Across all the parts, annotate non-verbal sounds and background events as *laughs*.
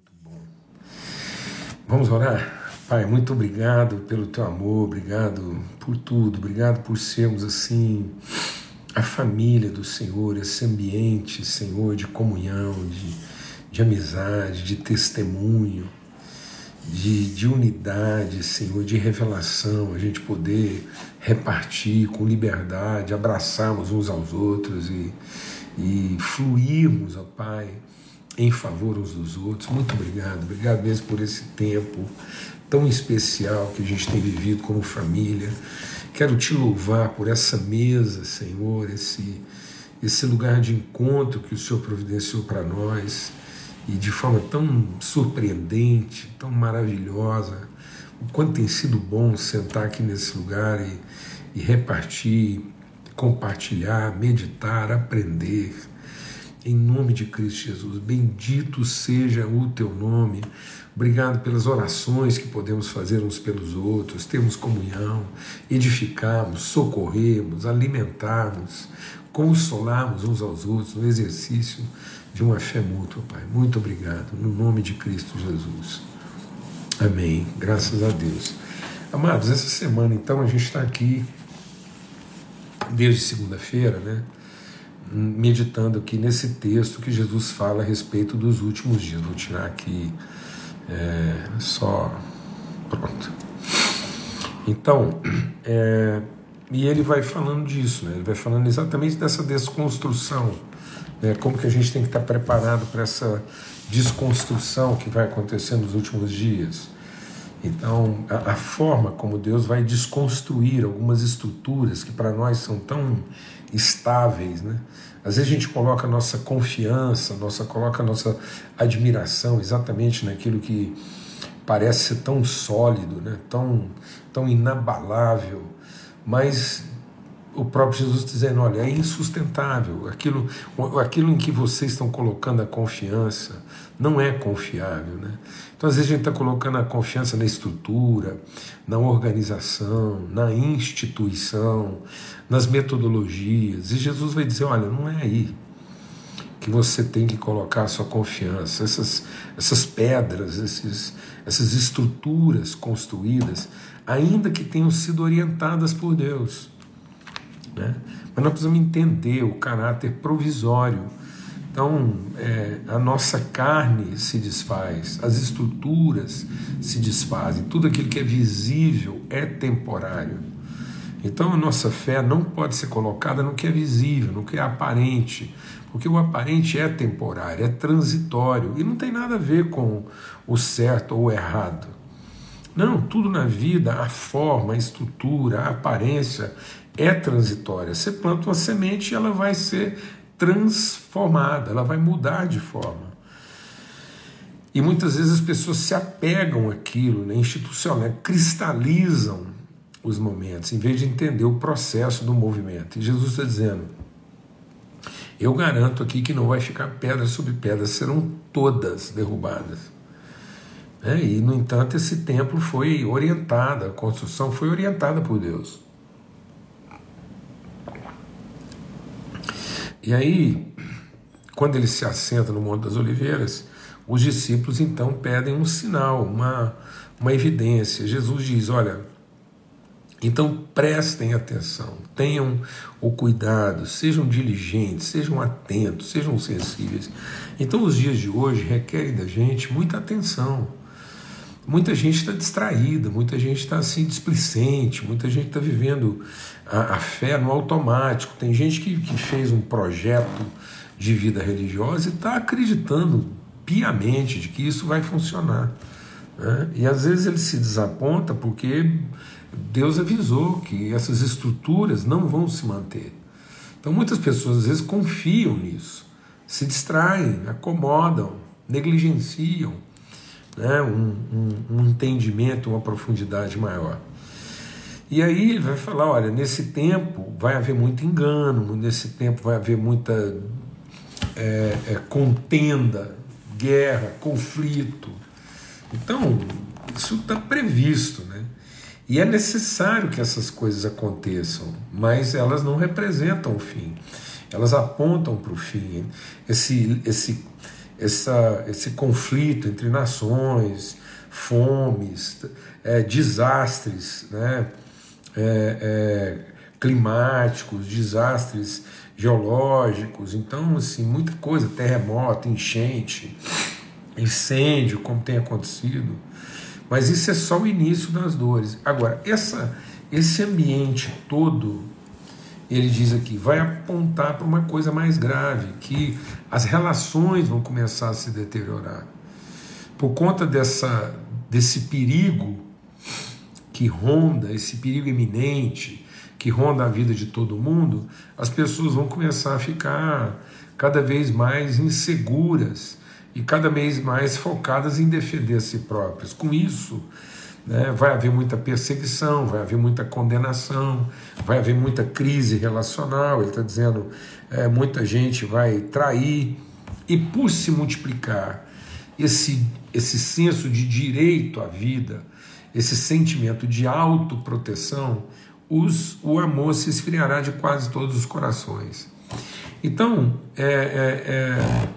Muito bom. Vamos orar? Pai, muito obrigado pelo teu amor, obrigado por tudo, obrigado por sermos assim a família do Senhor, esse ambiente, Senhor, de comunhão, de, de amizade, de testemunho, de, de unidade, Senhor, de revelação, a gente poder repartir com liberdade, abraçarmos uns aos outros e, e fluirmos, ó Pai, em favor uns dos outros. Muito obrigado, obrigado mesmo por esse tempo tão especial que a gente tem vivido como família. Quero te louvar por essa mesa, Senhor, esse, esse lugar de encontro que o Senhor providenciou para nós e de forma tão surpreendente, tão maravilhosa. O quanto tem sido bom sentar aqui nesse lugar e, e repartir, compartilhar, meditar, aprender em nome de Cristo Jesus. Bendito seja o teu nome. Obrigado pelas orações que podemos fazer uns pelos outros, termos comunhão, edificarmos, socorrermos, alimentarmos, consolarmos uns aos outros no exercício de uma fé mútua, Pai. Muito obrigado, no nome de Cristo Jesus. Amém. Graças a Deus. Amados, essa semana então a gente está aqui desde segunda-feira, né? Meditando aqui nesse texto que Jesus fala a respeito dos últimos dias. Vou tirar aqui é, só. Pronto. Então, é, e ele vai falando disso, né? ele vai falando exatamente dessa desconstrução, né? como que a gente tem que estar preparado para essa desconstrução que vai acontecer nos últimos dias. Então, a, a, forma como Deus vai desconstruir algumas estruturas que para nós são tão estáveis, né? Às vezes a gente coloca a nossa confiança, nossa, coloca a nossa admiração exatamente naquilo que parece ser tão sólido, né? tão, tão inabalável, mas o próprio Jesus dizendo: olha, é insustentável, aquilo, aquilo em que vocês estão colocando a confiança não é confiável. Né? Então, às vezes, a gente está colocando a confiança na estrutura, na organização, na instituição, nas metodologias, e Jesus vai dizer: olha, não é aí que você tem que colocar a sua confiança. Essas, essas pedras, esses, essas estruturas construídas, ainda que tenham sido orientadas por Deus né? Mas nós precisamos entender o caráter provisório. Então, é, a nossa carne se desfaz, as estruturas se desfazem, tudo aquilo que é visível é temporário. Então, a nossa fé não pode ser colocada no que é visível, no que é aparente, porque o aparente é temporário, é transitório e não tem nada a ver com o certo ou o errado. Não, tudo na vida, a forma, a estrutura, a aparência é transitória. Você planta uma semente e ela vai ser transformada, ela vai mudar de forma. E muitas vezes as pessoas se apegam àquilo, né, institucional, cristalizam os momentos, em vez de entender o processo do movimento. E Jesus está dizendo: eu garanto aqui que não vai ficar pedra sobre pedra, serão todas derrubadas. É, e, no entanto, esse templo foi orientado, a construção foi orientada por Deus. E aí, quando ele se assenta no Monte das Oliveiras, os discípulos então pedem um sinal, uma, uma evidência. Jesus diz: Olha, então prestem atenção, tenham o cuidado, sejam diligentes, sejam atentos, sejam sensíveis. Então, os dias de hoje requerem da gente muita atenção. Muita gente está distraída, muita gente está assim displicente, muita gente está vivendo a, a, fé no automático. Tem gente que, que fez um projeto de vida religiosa e está acreditando piamente de que isso vai funcionar. Né? E às vezes ele se desaponta porque Deus avisou que essas estruturas não vão se manter. Então muitas pessoas às vezes confiam nisso, se distraem, acomodam, negligenciam né, um, um, um entendimento, uma profundidade maior. E aí ele vai falar: olha, nesse tempo vai haver muito engano, nesse tempo vai haver muita é, é, contenda, guerra, conflito. Então, isso está previsto, né? E é necessário que essas coisas aconteçam, mas elas não representam o fim, elas apontam para o fim. Esse, esse essa, esse conflito entre nações, fomes, é, desastres né, é, é, climáticos, desastres geológicos, então assim, muita coisa, terremoto, enchente, incêndio, como tem acontecido. Mas isso é só o início das dores. Agora, essa, esse ambiente todo, ele diz aqui, vai apontar para uma coisa mais grave, que as relações vão começar a se deteriorar. Por conta dessa, desse perigo que ronda, esse perigo iminente, que ronda a vida de todo mundo, as pessoas vão começar a ficar cada vez mais inseguras e cada vez mais focadas em defender a si próprias. Com isso, né, vai haver muita perseguição, vai haver muita condenação, vai haver muita crise relacional. Ele está dizendo é, muita gente vai trair e por se multiplicar esse esse senso de direito à vida, esse sentimento de autoproteção, os, o amor se esfriará de quase todos os corações. Então, é, é, é,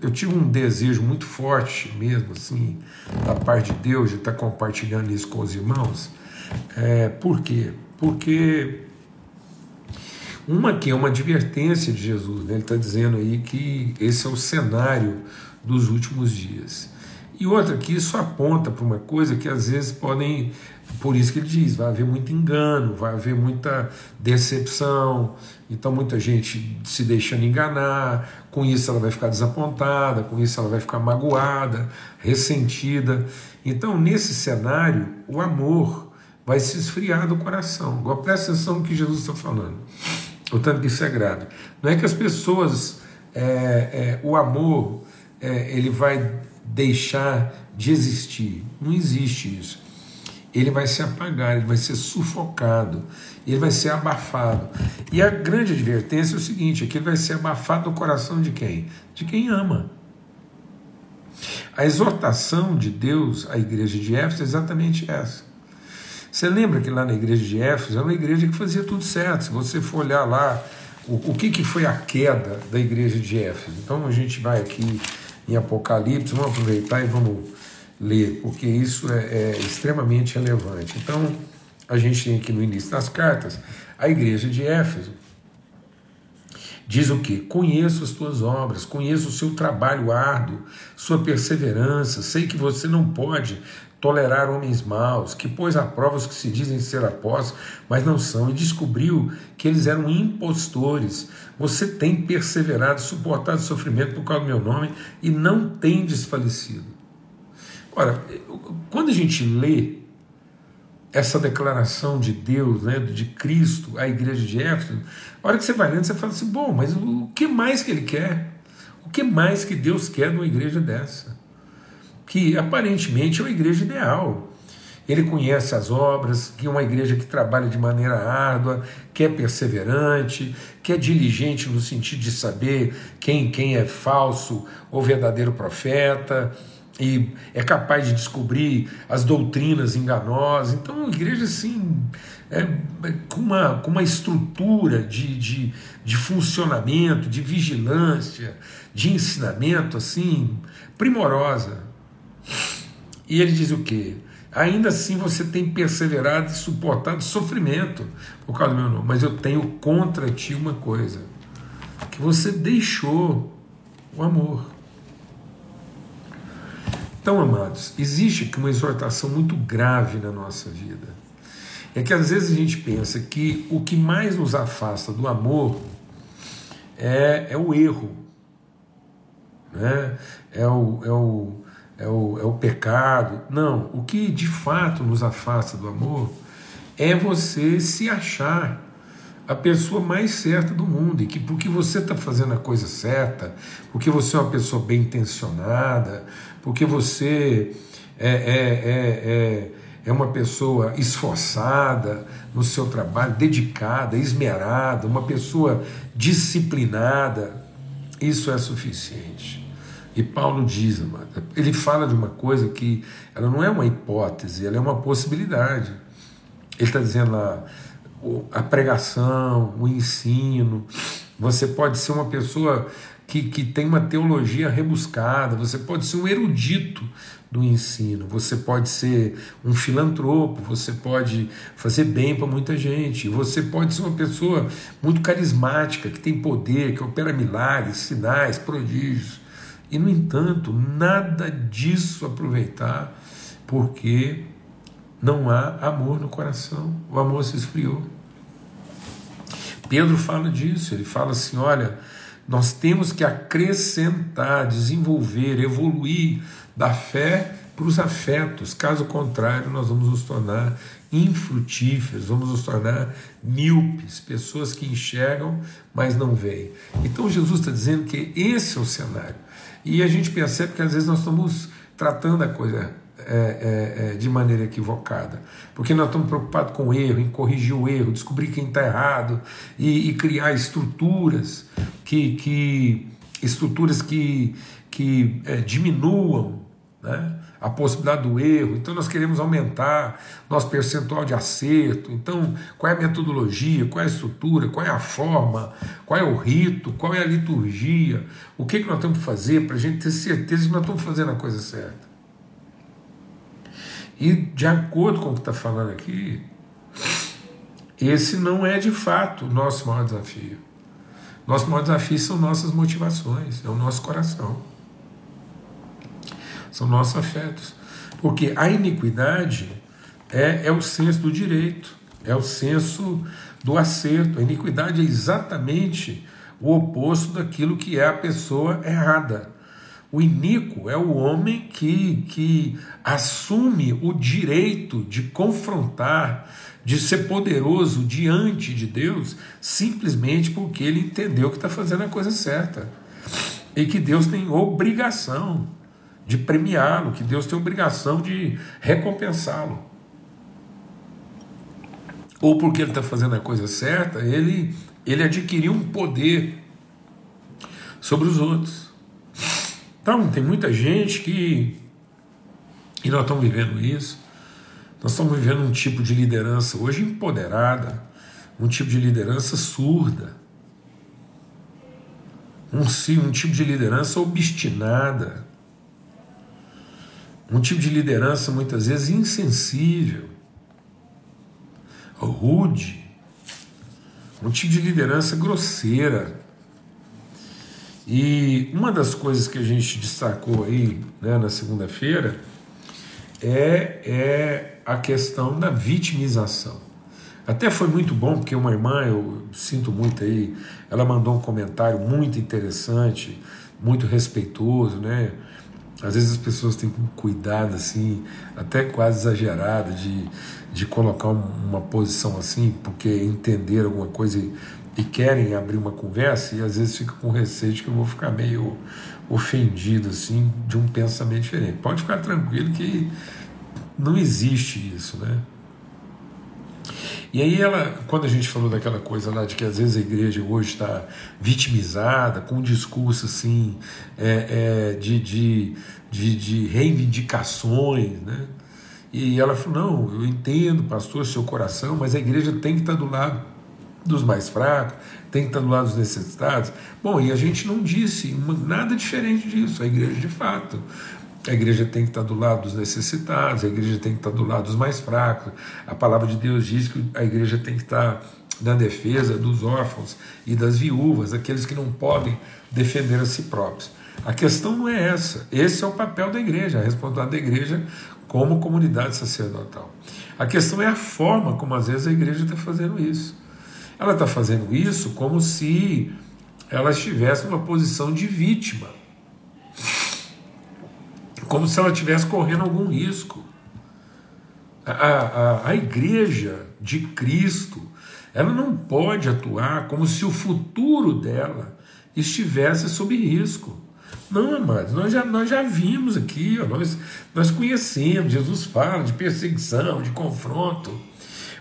eu tive um desejo muito forte mesmo, assim, da parte de Deus, de estar compartilhando isso com os irmãos. É, por quê? Porque uma que é uma advertência de Jesus, né? ele está dizendo aí que esse é o cenário dos últimos dias. E outra, que isso aponta para uma coisa que às vezes podem, por isso que ele diz, vai haver muito engano, vai haver muita decepção, então muita gente se deixando enganar, com isso ela vai ficar desapontada, com isso ela vai ficar magoada, ressentida. Então, nesse cenário, o amor vai se esfriar do coração. Agora presta atenção no que Jesus está falando. O tanto que isso é grave. Não é que as pessoas, é, é, o amor, é, ele vai deixar de existir. Não existe isso. Ele vai se apagar, ele vai ser sufocado, ele vai ser abafado. E a grande advertência é o seguinte: é que ele vai ser abafado no coração de quem? De quem ama. A exortação de Deus à igreja de Éfeso é exatamente essa. Você lembra que lá na igreja de Éfeso era uma igreja que fazia tudo certo. Se você for olhar lá, o, o que, que foi a queda da igreja de Éfeso? Então a gente vai aqui em Apocalipse, vamos aproveitar e vamos ler, porque isso é, é extremamente relevante. Então, a gente tem aqui no início das cartas a igreja de Éfeso. Diz o que? Conheço as tuas obras, conheço o seu trabalho árduo, sua perseverança, sei que você não pode tolerar homens maus, que pôs à prova os que se dizem ser apóstolos, mas não são, e descobriu que eles eram impostores. Você tem perseverado, suportado sofrimento por causa do meu nome e não tem desfalecido. Ora, quando a gente lê essa declaração de Deus, né, de Cristo à igreja de Éfeso, a hora que você vai lendo, você fala assim: bom, mas o que mais que ele quer? O que mais que Deus quer de uma igreja dessa? Que aparentemente é uma igreja ideal. Ele conhece as obras, que é uma igreja que trabalha de maneira árdua, que é perseverante, que é diligente no sentido de saber quem, quem é falso ou verdadeiro profeta, e é capaz de descobrir as doutrinas enganosas. Então, uma igreja assim, é, é, com, uma, com uma estrutura de, de, de funcionamento, de vigilância, de ensinamento assim, primorosa. E ele diz o quê? Ainda assim você tem perseverado e suportado sofrimento por causa do meu nome, mas eu tenho contra ti uma coisa: que você deixou o amor. Então, amados, existe aqui uma exortação muito grave na nossa vida. É que às vezes a gente pensa que o que mais nos afasta do amor é, é o erro, né? é, o, é, o, é o, é o pecado. Não, o que de fato nos afasta do amor é você se achar a pessoa mais certa do mundo e que porque você está fazendo a coisa certa, porque você é uma pessoa bem intencionada, porque você é, é, é, é, é uma pessoa esforçada no seu trabalho, dedicada, esmerada, uma pessoa disciplinada, isso é suficiente. E Paulo diz, amado, ele fala de uma coisa que ela não é uma hipótese, ela é uma possibilidade. Ele está dizendo lá, a pregação, o ensino, você pode ser uma pessoa que, que tem uma teologia rebuscada, você pode ser um erudito do ensino, você pode ser um filantropo, você pode fazer bem para muita gente, você pode ser uma pessoa muito carismática, que tem poder, que opera milagres, sinais, prodígios. E, no entanto, nada disso aproveitar, porque não há amor no coração, o amor se esfriou. Pedro fala disso, ele fala assim: olha, nós temos que acrescentar, desenvolver, evoluir da fé para os afetos, caso contrário, nós vamos nos tornar infrutíferos, vamos nos tornar míopes, pessoas que enxergam, mas não veem. Então Jesus está dizendo que esse é o cenário. E a gente percebe que às vezes nós estamos tratando a coisa é, é, é, de maneira equivocada. Porque nós estamos preocupados com o erro, em corrigir o erro, descobrir quem está errado e, e, criar estruturas que, que estruturas que, que é, diminuam né, a possibilidade do erro. Então nós queremos aumentar nosso percentual de acerto. Então, qual é a metodologia, qual é a estrutura, qual é a forma, qual é o rito, qual é a liturgia, o que, que nós temos que fazer para a gente ter certeza que nós estamos fazendo a coisa certa. E de acordo com o que está falando aqui, esse não é de fato o nosso maior desafio. Nosso maior desafio são nossas motivações, é o nosso coração, são nossos afetos. Porque a iniquidade é, é o senso do direito, é o senso do acerto. A iniquidade é exatamente o oposto daquilo que é a pessoa errada. O iníquo é o homem que, que assume o direito de confrontar, de ser poderoso diante de Deus, simplesmente porque ele entendeu que está fazendo a coisa certa. E que Deus tem obrigação de premiá-lo, que Deus tem obrigação de recompensá-lo. Ou porque ele está fazendo a coisa certa, ele, ele adquiriu um poder sobre os outros. Então, tem muita gente que. E nós estamos vivendo isso. Nós estamos vivendo um tipo de liderança hoje empoderada, um tipo de liderança surda, um, um tipo de liderança obstinada, um tipo de liderança muitas vezes insensível, rude, um tipo de liderança grosseira. E uma das coisas que a gente destacou aí né, na segunda-feira é, é a questão da vitimização. Até foi muito bom, porque uma irmã, eu sinto muito aí, ela mandou um comentário muito interessante, muito respeitoso, né? Às vezes as pessoas têm um cuidado, assim, até quase exagerado, de, de colocar uma posição assim, porque entender alguma coisa e e querem abrir uma conversa e às vezes fica com receio de que eu vou ficar meio ofendido assim de um pensamento diferente. Pode ficar tranquilo que não existe isso, né? E aí ela, quando a gente falou daquela coisa lá de que às vezes a igreja hoje está vitimizada, com um discurso assim é, é, de, de, de, de reivindicações, né? E ela falou, não, eu entendo, pastor, seu coração, mas a igreja tem que estar do lado dos mais fracos, tem que estar do lado dos necessitados. Bom, e a gente não disse nada diferente disso. A igreja, de fato, a igreja tem que estar do lado dos necessitados, a igreja tem que estar do lado dos mais fracos. A palavra de Deus diz que a igreja tem que estar na defesa dos órfãos e das viúvas, aqueles que não podem defender a si próprios. A questão não é essa. Esse é o papel da igreja, a responsabilidade da igreja como comunidade sacerdotal. A questão é a forma como às vezes a igreja está fazendo isso. Ela está fazendo isso como se ela estivesse numa posição de vítima, como se ela estivesse correndo algum risco. A, a, a igreja de Cristo, ela não pode atuar como se o futuro dela estivesse sob risco. Não, amados, nós já, nós já vimos aqui, ó, nós, nós conhecemos, Jesus fala de perseguição, de confronto.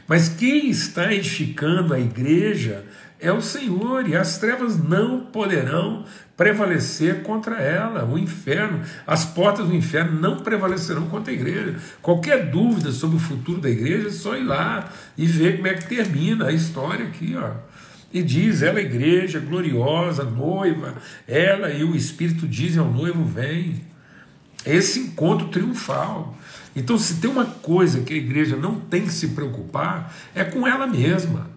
Mas quem está edificando a igreja é o Senhor, e as trevas não poderão prevalecer contra ela. O inferno, as portas do inferno não prevalecerão contra a igreja. Qualquer dúvida sobre o futuro da igreja é só ir lá e ver como é que termina a história aqui. Ó. E diz, ela é igreja gloriosa, noiva, ela e o Espírito dizem ao noivo: vem. Esse encontro triunfal. Então, se tem uma coisa que a igreja não tem que se preocupar, é com ela mesma.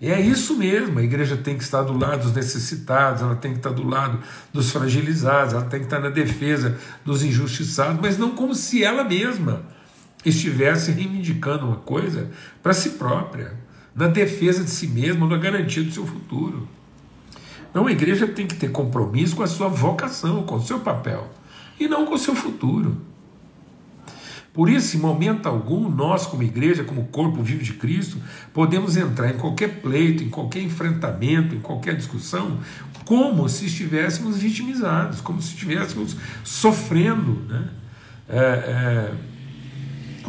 E é isso mesmo, a igreja tem que estar do lado dos necessitados, ela tem que estar do lado dos fragilizados, ela tem que estar na defesa dos injustiçados, mas não como se ela mesma estivesse reivindicando uma coisa para si própria, na defesa de si mesma, na garantia do seu futuro. Não, a igreja tem que ter compromisso com a sua vocação, com o seu papel, e não com o seu futuro. Por isso, em momento algum, nós, como igreja, como corpo vivo de Cristo, podemos entrar em qualquer pleito, em qualquer enfrentamento, em qualquer discussão, como se estivéssemos vitimizados, como se estivéssemos sofrendo, né? É, é,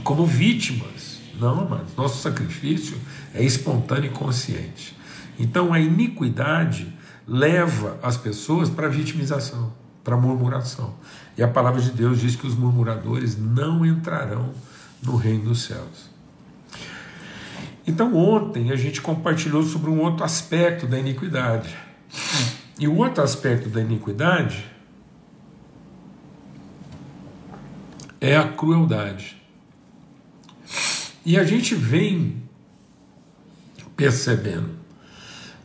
como vítimas. Não, mas nosso sacrifício é espontâneo e consciente. Então, a iniquidade leva as pessoas para a vitimização, para murmuração. E a palavra de Deus diz que os murmuradores não entrarão no reino dos céus. Então, ontem a gente compartilhou sobre um outro aspecto da iniquidade. E o outro aspecto da iniquidade é a crueldade. E a gente vem percebendo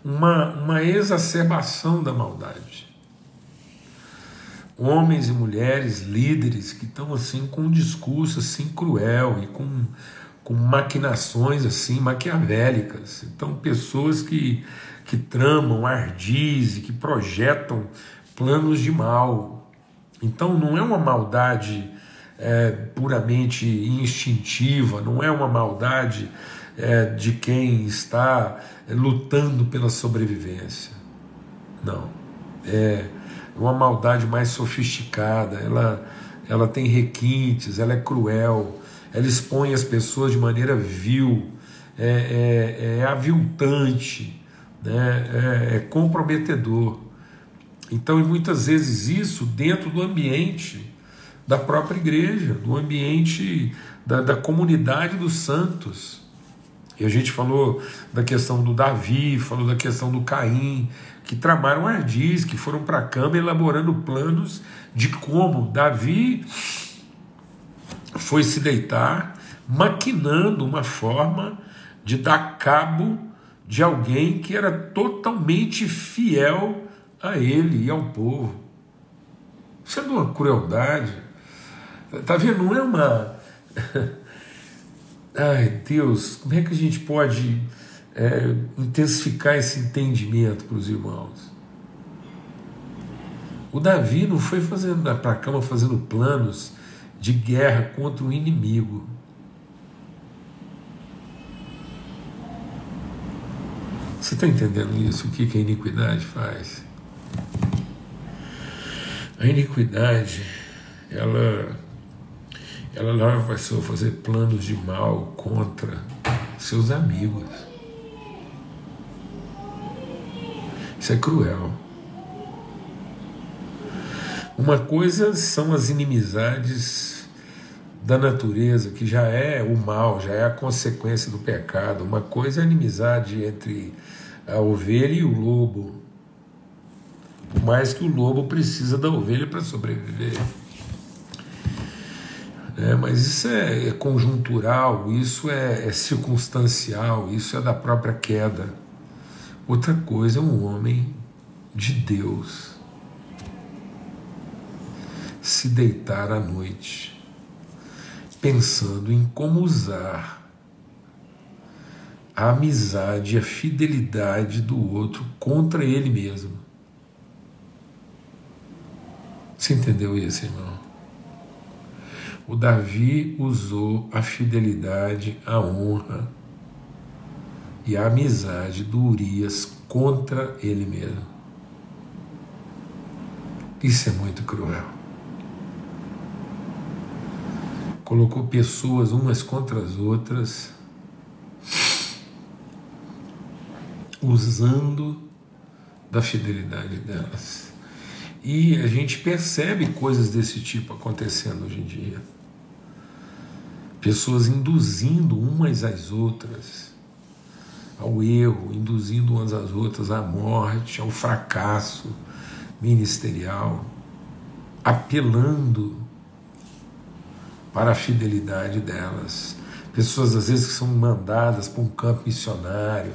uma, uma exacerbação da maldade homens e mulheres líderes que estão assim com um discurso assim cruel e com, com maquinações assim maquiavélicas. Então pessoas que, que tramam ardis e que projetam planos de mal. Então não é uma maldade é, puramente instintiva, não é uma maldade é, de quem está lutando pela sobrevivência. Não. É uma maldade mais sofisticada, ela, ela tem requintes, ela é cruel, ela expõe as pessoas de maneira vil, é, é, é aviltante, né? é, é comprometedor. Então, e muitas vezes isso dentro do ambiente da própria igreja, do ambiente da, da comunidade dos santos. E a gente falou da questão do Davi, falou da questão do Caim, que tramaram ardis, que foram para a cama elaborando planos de como Davi foi se deitar, maquinando uma forma de dar cabo de alguém que era totalmente fiel a ele e ao povo. Isso é de uma crueldade. Está vendo? Não é uma. *laughs* Ai, Deus, como é que a gente pode é, intensificar esse entendimento para os irmãos. O Davi não foi fazendo para a cama fazendo planos de guerra contra o inimigo. Você está entendendo isso? O que, que a iniquidade faz? A iniquidade, ela, ela leva a pessoa a fazer planos de mal contra seus amigos. Isso é cruel. Uma coisa são as inimizades da natureza, que já é o mal, já é a consequência do pecado. Uma coisa é a inimizade entre a ovelha e o lobo. Por mais que o lobo precisa da ovelha para sobreviver. É, mas isso é, é conjuntural, isso é, é circunstancial, isso é da própria queda. Outra coisa é um homem de Deus se deitar à noite pensando em como usar a amizade e a fidelidade do outro contra ele mesmo. Você entendeu isso, irmão? O Davi usou a fidelidade, a honra, e a amizade do Urias contra ele mesmo. Isso é muito cruel. Colocou pessoas umas contra as outras, usando da fidelidade delas. E a gente percebe coisas desse tipo acontecendo hoje em dia. Pessoas induzindo umas às outras ao erro, induzindo umas às outras à morte, ao fracasso ministerial, apelando para a fidelidade delas. Pessoas às vezes que são mandadas para um campo missionário,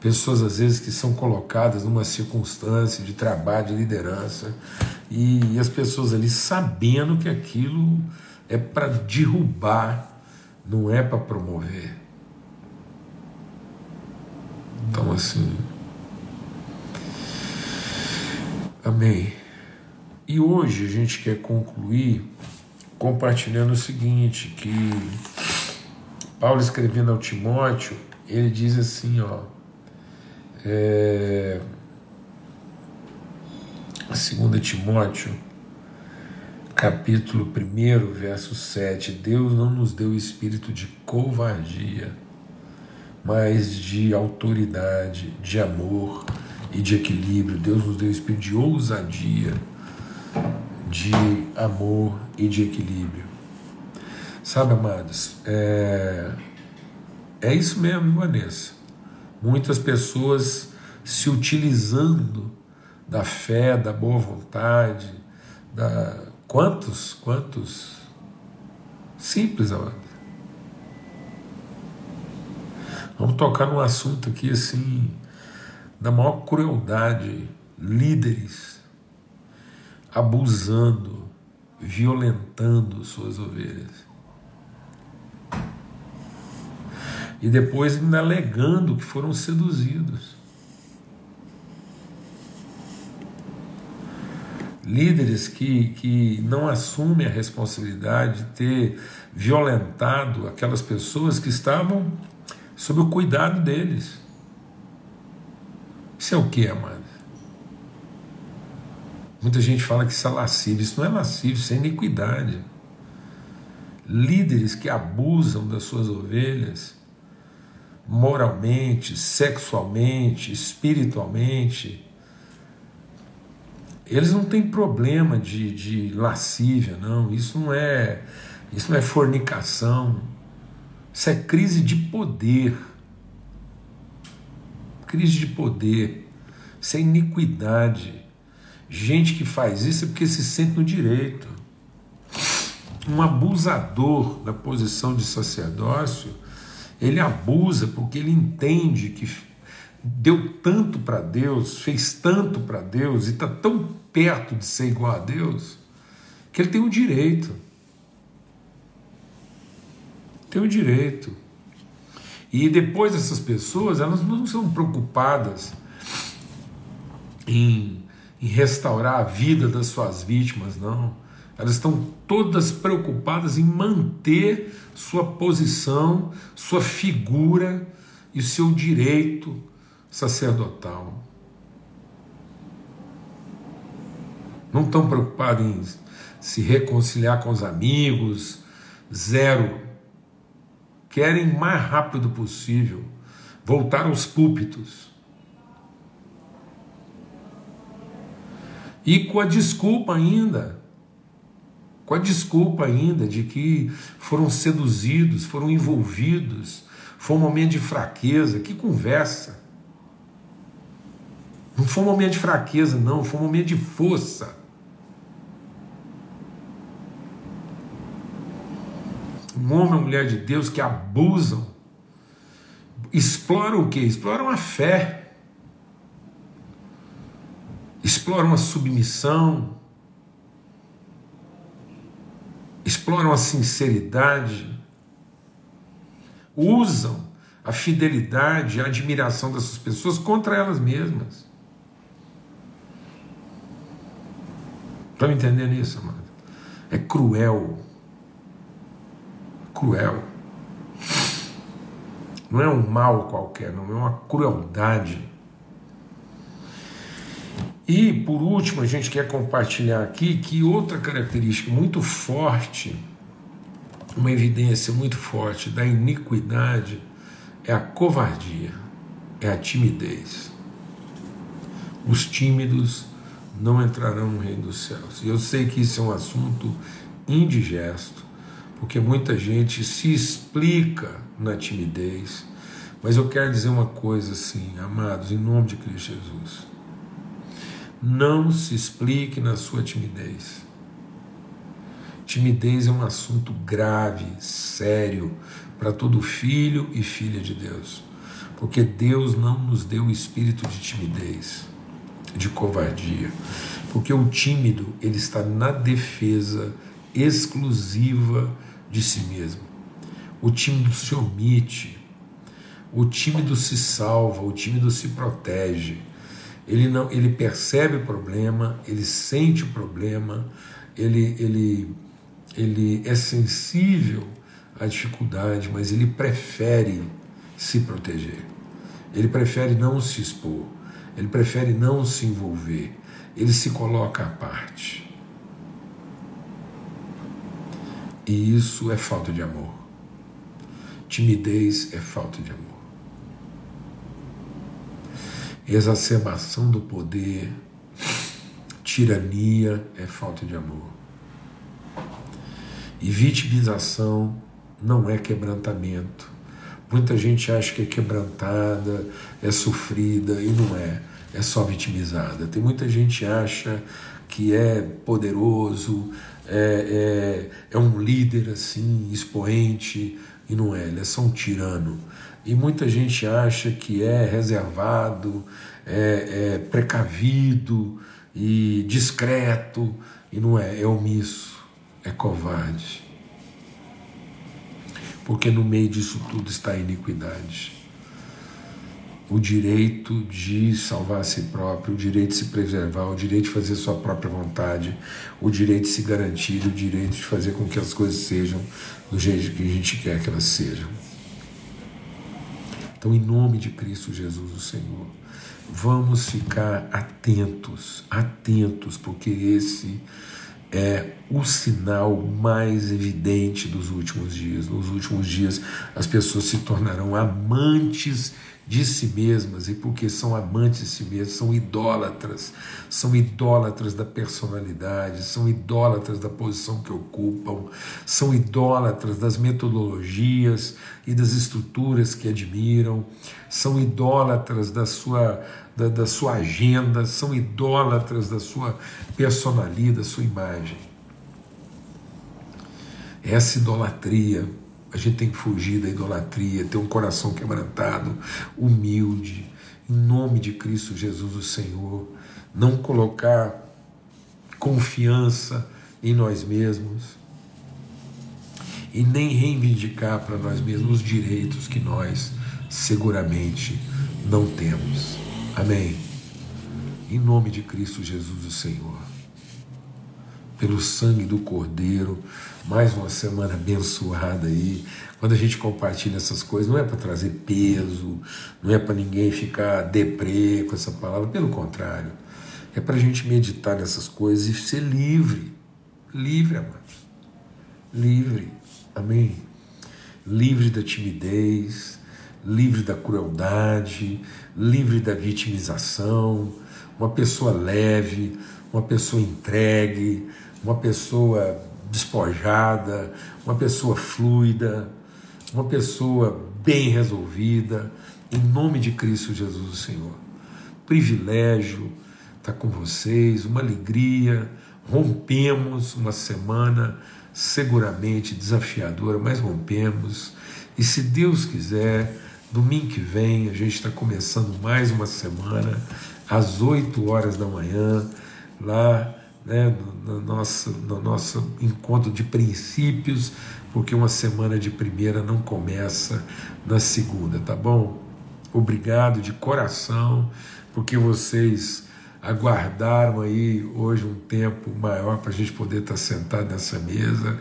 pessoas às vezes que são colocadas numa circunstância de trabalho, de liderança, e, e as pessoas ali sabendo que aquilo é para derrubar, não é para promover. Então, assim. Amém. E hoje a gente quer concluir compartilhando o seguinte: que Paulo escrevendo ao Timóteo, ele diz assim, ó. É, 2 Timóteo, capítulo 1, verso 7: Deus não nos deu espírito de covardia, mas de autoridade, de amor e de equilíbrio. Deus nos deu espírito de ousadia, de amor e de equilíbrio. Sabe, amados, é, é isso mesmo, Vanessa. Muitas pessoas se utilizando da fé, da boa vontade, da quantos, quantos simples, amado. Vamos tocar num assunto aqui assim da maior crueldade, líderes abusando, violentando suas ovelhas. E depois ainda alegando que foram seduzidos. líderes que, que não assumem a responsabilidade de ter violentado aquelas pessoas que estavam sob o cuidado deles. Isso é o que, amado? Muita gente fala que isso é lascivo. Isso não é lascivo, isso é iniquidade. Líderes que abusam das suas ovelhas, moralmente, sexualmente, espiritualmente, eles não têm problema de, de lascívia, não. Isso não é isso não é fornicação. Isso é crise de poder. Crise de poder. Isso é iniquidade. Gente que faz isso é porque se sente no direito. Um abusador da posição de sacerdócio, ele abusa porque ele entende que deu tanto para Deus, fez tanto para Deus e está tão perto de ser igual a Deus que ele tem o direito. Tem o direito. E depois essas pessoas, elas não são preocupadas em, em restaurar a vida das suas vítimas, não. Elas estão todas preocupadas em manter sua posição, sua figura e seu direito sacerdotal. Não estão preocupados em se reconciliar com os amigos, zero. Querem mais rápido possível voltar aos púlpitos. E com a desculpa ainda, com a desculpa ainda de que foram seduzidos, foram envolvidos, foi um momento de fraqueza. Que conversa! Não foi um momento de fraqueza, não, foi um momento de força. Um homem ou mulher de Deus que abusam, exploram o que? Exploram a fé, exploram a submissão, exploram a sinceridade, usam a fidelidade, a admiração dessas pessoas contra elas mesmas. Estão entendendo isso, amado? É cruel. Cruel. Não é um mal qualquer, não é uma crueldade. E, por último, a gente quer compartilhar aqui que outra característica muito forte, uma evidência muito forte da iniquidade, é a covardia, é a timidez. Os tímidos não entrarão no reino dos céus. E eu sei que isso é um assunto indigesto, porque muita gente se explica na timidez, Mas eu quero dizer uma coisa assim, amados, em nome de Cristo Jesus. Não se explique na sua timidez. Timidez é um assunto grave, sério, para todo filho e filha de Deus. Porque Deus não nos deu o espírito de timidez, de covardia. Porque o tímido, ele está na defesa exclusiva de si mesmo. O tímido se omite, o tímido se salva, o tímido se protege. Ele não, ele percebe o problema, ele sente o problema, ele, ele, ele é sensível à dificuldade, mas ele prefere se proteger. Ele prefere não se expor, ele prefere não se envolver, ele se coloca à parte. E isso é falta de amor. Timidez é falta de amor. Exacerbação do poder, tirania é falta de amor. E vitimização não é quebrantamento. Muita gente acha que é quebrantada, é sofrida, e não é. É só vitimizada. Tem muita gente que acha que é poderoso, é, é, é um líder assim, expoente, e não é, ele é só um tirano. E muita gente acha que é reservado, é, é precavido e discreto, e não é, é omisso, é covarde. Porque no meio disso tudo está a iniquidade o direito de salvar a si próprio, o direito de se preservar, o direito de fazer sua própria vontade, o direito de se garantir, o direito de fazer com que as coisas sejam do jeito que a gente quer que elas sejam. Então, em nome de Cristo Jesus, o Senhor, vamos ficar atentos, atentos, porque esse é o sinal mais evidente dos últimos dias. Nos últimos dias, as pessoas se tornarão amantes de si mesmas e porque são amantes de si mesmas, são idólatras, são idólatras da personalidade, são idólatras da posição que ocupam, são idólatras das metodologias e das estruturas que admiram, são idólatras da sua, da, da sua agenda, são idólatras da sua personalidade, da sua imagem. Essa idolatria a gente tem que fugir da idolatria, ter um coração quebrantado, humilde, em nome de Cristo Jesus, o Senhor. Não colocar confiança em nós mesmos e nem reivindicar para nós mesmos os direitos que nós seguramente não temos. Amém. Em nome de Cristo Jesus, o Senhor. Pelo sangue do Cordeiro, mais uma semana abençoada aí. Quando a gente compartilha essas coisas, não é para trazer peso, não é para ninguém ficar deprê com essa palavra, pelo contrário, é para a gente meditar nessas coisas e ser livre. Livre, amado. Livre. Amém? Livre da timidez, livre da crueldade, livre da vitimização, uma pessoa leve, uma pessoa entregue, uma pessoa despojada, uma pessoa fluida, uma pessoa bem resolvida, em nome de Cristo Jesus, o Senhor. Privilégio estar com vocês, uma alegria. Rompemos uma semana seguramente desafiadora, mas rompemos. E se Deus quiser, domingo que vem a gente está começando mais uma semana, às 8 horas da manhã, lá né, no, nosso, no nosso encontro de princípios, porque uma semana de primeira não começa na segunda, tá bom? Obrigado de coração, porque vocês aguardaram aí hoje um tempo maior para a gente poder estar tá sentado nessa mesa,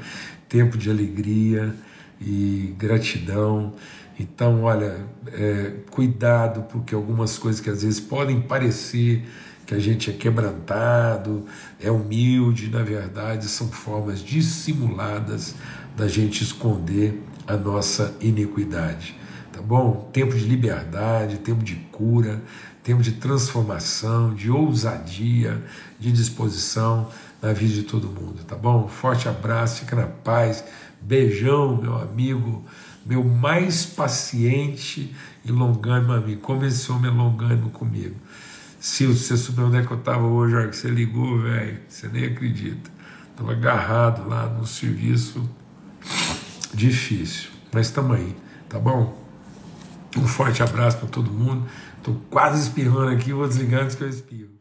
tempo de alegria e gratidão. Então, olha, é, cuidado, porque algumas coisas que às vezes podem parecer que a gente é quebrantado, é humilde, na verdade são formas dissimuladas da gente esconder a nossa iniquidade. Tá bom? Tempo de liberdade, tempo de cura, tempo de transformação, de ousadia, de disposição na vida de todo mundo, tá bom? Forte abraço, fica na paz. Beijão, meu amigo meu mais paciente e longânimo amigo. Como esse homem é longânimo comigo. Se você souber onde é que eu estava hoje, a hora que você ligou, velho, você nem acredita. Estava agarrado lá no serviço difícil. Mas estamos aí, tá bom? Um forte abraço para todo mundo. Estou quase espirrando aqui, vou desligar antes que eu espirro.